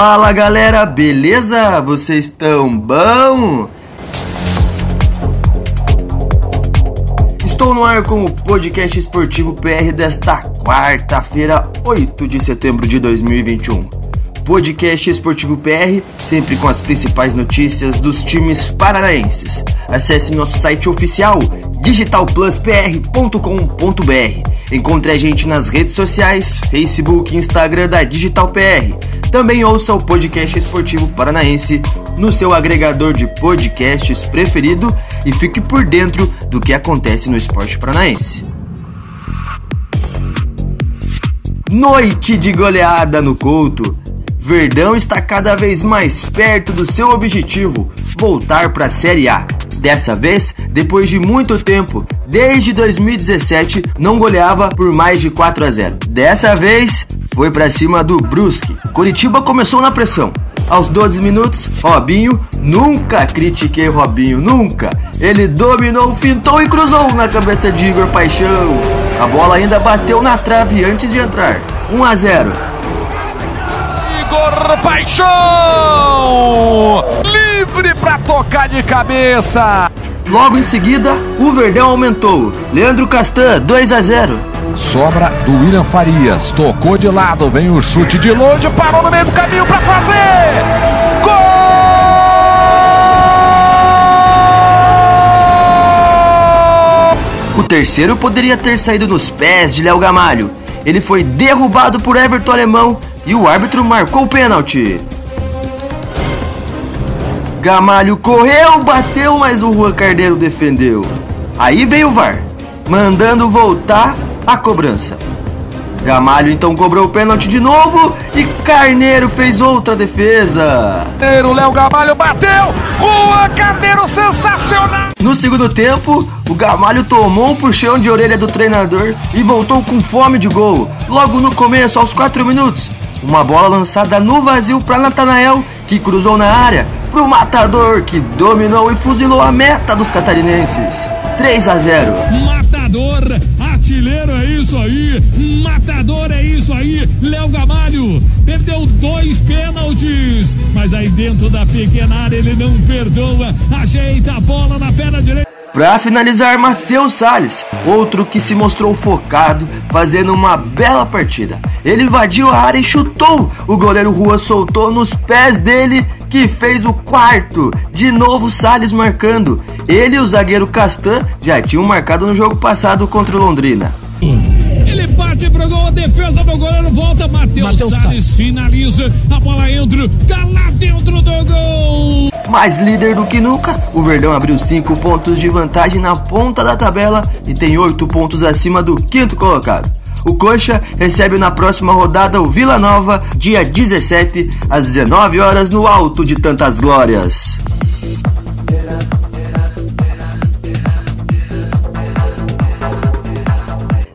Fala galera, beleza? Vocês estão bom? Estou no ar com o podcast esportivo PR desta quarta-feira, 8 de setembro de 2021 podcast Esportivo PR, sempre com as principais notícias dos times paranaenses. Acesse nosso site oficial digitalpluspr.com.br. Encontre a gente nas redes sociais, Facebook e Instagram da Digital PR. Também ouça o podcast esportivo paranaense no seu agregador de podcasts preferido e fique por dentro do que acontece no esporte paranaense. Noite de goleada no Couto. Verdão está cada vez mais perto do seu objetivo, voltar para a Série A. Dessa vez, depois de muito tempo, desde 2017, não goleava por mais de 4 a 0. Dessa vez, foi para cima do Brusque. Curitiba começou na pressão. Aos 12 minutos, Robinho, nunca critiquei Robinho, nunca. Ele dominou, fintou e cruzou na cabeça de Igor Paixão. A bola ainda bateu na trave antes de entrar. 1 a 0. Igor Paixão! Livre para tocar de cabeça. Logo em seguida, o Verdão aumentou. Leandro Castan, 2 a 0. Sobra do William Farias. Tocou de lado, vem o chute de longe, parou no meio do caminho para fazer. Gol! O terceiro poderia ter saído nos pés de Léo Gamalho. Ele foi derrubado por Everton Alemão e o árbitro marcou o pênalti. Gamalho correu, bateu, mas o Juan Carneiro defendeu. Aí veio o VAR, mandando voltar a cobrança. Gamalho então cobrou o pênalti de novo e Carneiro fez outra defesa. O Léo Gamalho bateu, Juan Carneiro sensacional. No segundo tempo, o Gamalho tomou um puxão de orelha do treinador e voltou com fome de gol. Logo no começo, aos 4 minutos, uma bola lançada no vazio para Natanael, que cruzou na área, para o Matador, que dominou e fuzilou a meta dos catarinenses. 3 a 0. Matador, artilheiro é isso aí, matador é isso aí. Léo Gamalho perdeu dois pênaltis, mas aí dentro da pequena área ele não perdoa, ajeita a bola na perna direita. Para finalizar, Matheus Salles, outro que se mostrou focado, fazendo uma bela partida. Ele invadiu a área e chutou. O goleiro Rua soltou nos pés dele, que fez o quarto. De novo, Salles marcando. Ele e o zagueiro Castan já tinham marcado no jogo passado contra o Londrina. Ele bate pro gol, a defesa do goleiro volta, Matheus Salles finaliza, a bola entra, tá lá dentro do gol. Mais líder do que nunca, o Verdão abriu 5 pontos de vantagem na ponta da tabela e tem 8 pontos acima do quinto colocado. O Coxa recebe na próxima rodada o Vila Nova, dia 17, às 19 horas, no Alto de Tantas Glórias.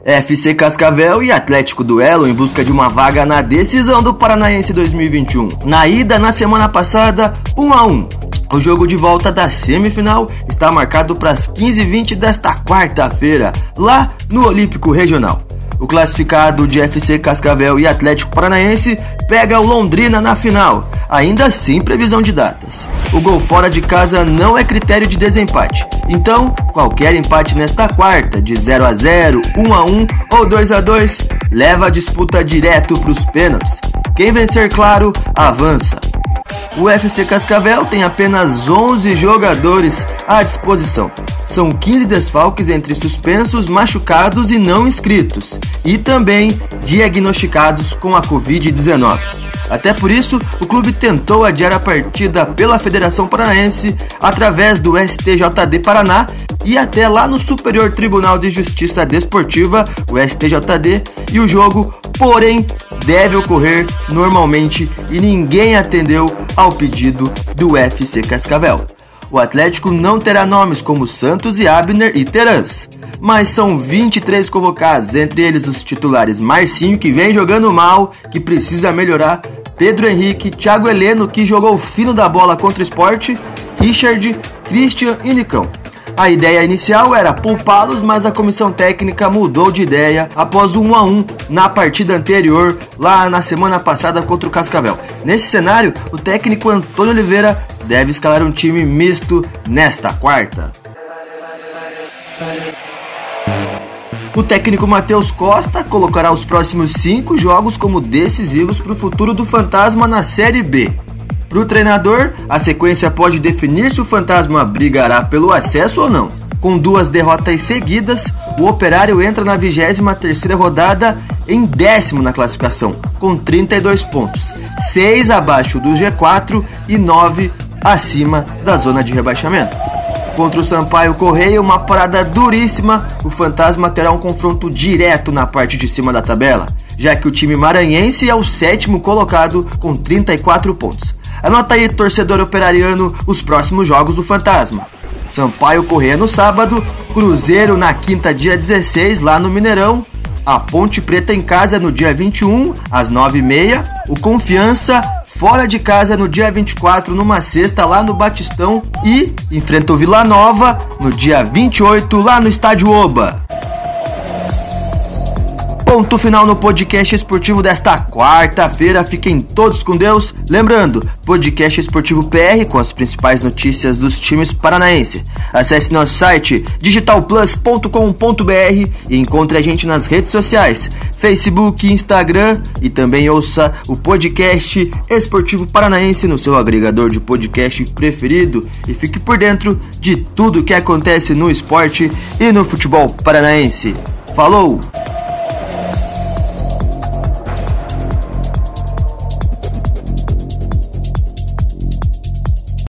FC Cascavel e Atlético Duelo em busca de uma vaga na decisão do Paranaense 2021. Na ida na semana passada, 1 a 1. O jogo de volta da semifinal está marcado para as 15h20 desta quarta-feira, lá no Olímpico Regional. O classificado de FC Cascavel e Atlético Paranaense pega o Londrina na final, ainda sem previsão de datas. O gol fora de casa não é critério de desempate, então qualquer empate nesta quarta, de 0 a 0, 1 a 1 ou 2 a 2, leva a disputa direto para os pênaltis. Quem vencer, claro, avança. O FC Cascavel tem apenas 11 jogadores à disposição. São 15 desfalques entre suspensos, machucados e não inscritos, e também diagnosticados com a Covid-19. Até por isso, o clube tentou adiar a partida pela Federação Paranaense através do STJD Paraná e até lá no Superior Tribunal de Justiça Desportiva, o STJD, e o jogo, porém, deve ocorrer normalmente e ninguém atendeu ao pedido do FC Cascavel. O Atlético não terá nomes como Santos e Abner e Terans, mas são 23 convocados, entre eles os titulares Marcinho, que vem jogando mal, que precisa melhorar, Pedro Henrique, Thiago Heleno, que jogou fino da bola contra o esporte, Richard, Christian e Nicão. A ideia inicial era poupá-los, mas a comissão técnica mudou de ideia após o 1 a 1 na partida anterior, lá na semana passada contra o Cascavel. Nesse cenário, o técnico Antônio Oliveira deve escalar um time misto nesta quarta. O técnico Matheus Costa colocará os próximos cinco jogos como decisivos para o futuro do Fantasma na Série B. Para o treinador, a sequência pode definir se o Fantasma brigará pelo acesso ou não. Com duas derrotas seguidas, o Operário entra na 23ª rodada em décimo na classificação, com 32 pontos, 6 abaixo do G4 e 9 acima da zona de rebaixamento. Contra o Sampaio Correia, uma parada duríssima, o Fantasma terá um confronto direto na parte de cima da tabela, já que o time maranhense é o sétimo colocado com 34 pontos. Anota aí, torcedor operariano, os próximos jogos do Fantasma. Sampaio Correia no sábado, Cruzeiro na quinta, dia 16, lá no Mineirão, a Ponte Preta em casa no dia 21, às 9h30, o Confiança fora de casa no dia 24, numa sexta, lá no Batistão, e enfrenta o Vila Nova no dia 28, lá no Estádio Oba. Ponto final no podcast esportivo desta quarta-feira. Fiquem todos com Deus. Lembrando, podcast esportivo PR com as principais notícias dos times paranaenses. Acesse nosso site digitalplus.com.br e encontre a gente nas redes sociais, Facebook, Instagram e também ouça o podcast Esportivo Paranaense no seu agregador de podcast preferido e fique por dentro de tudo que acontece no esporte e no futebol paranaense. Falou!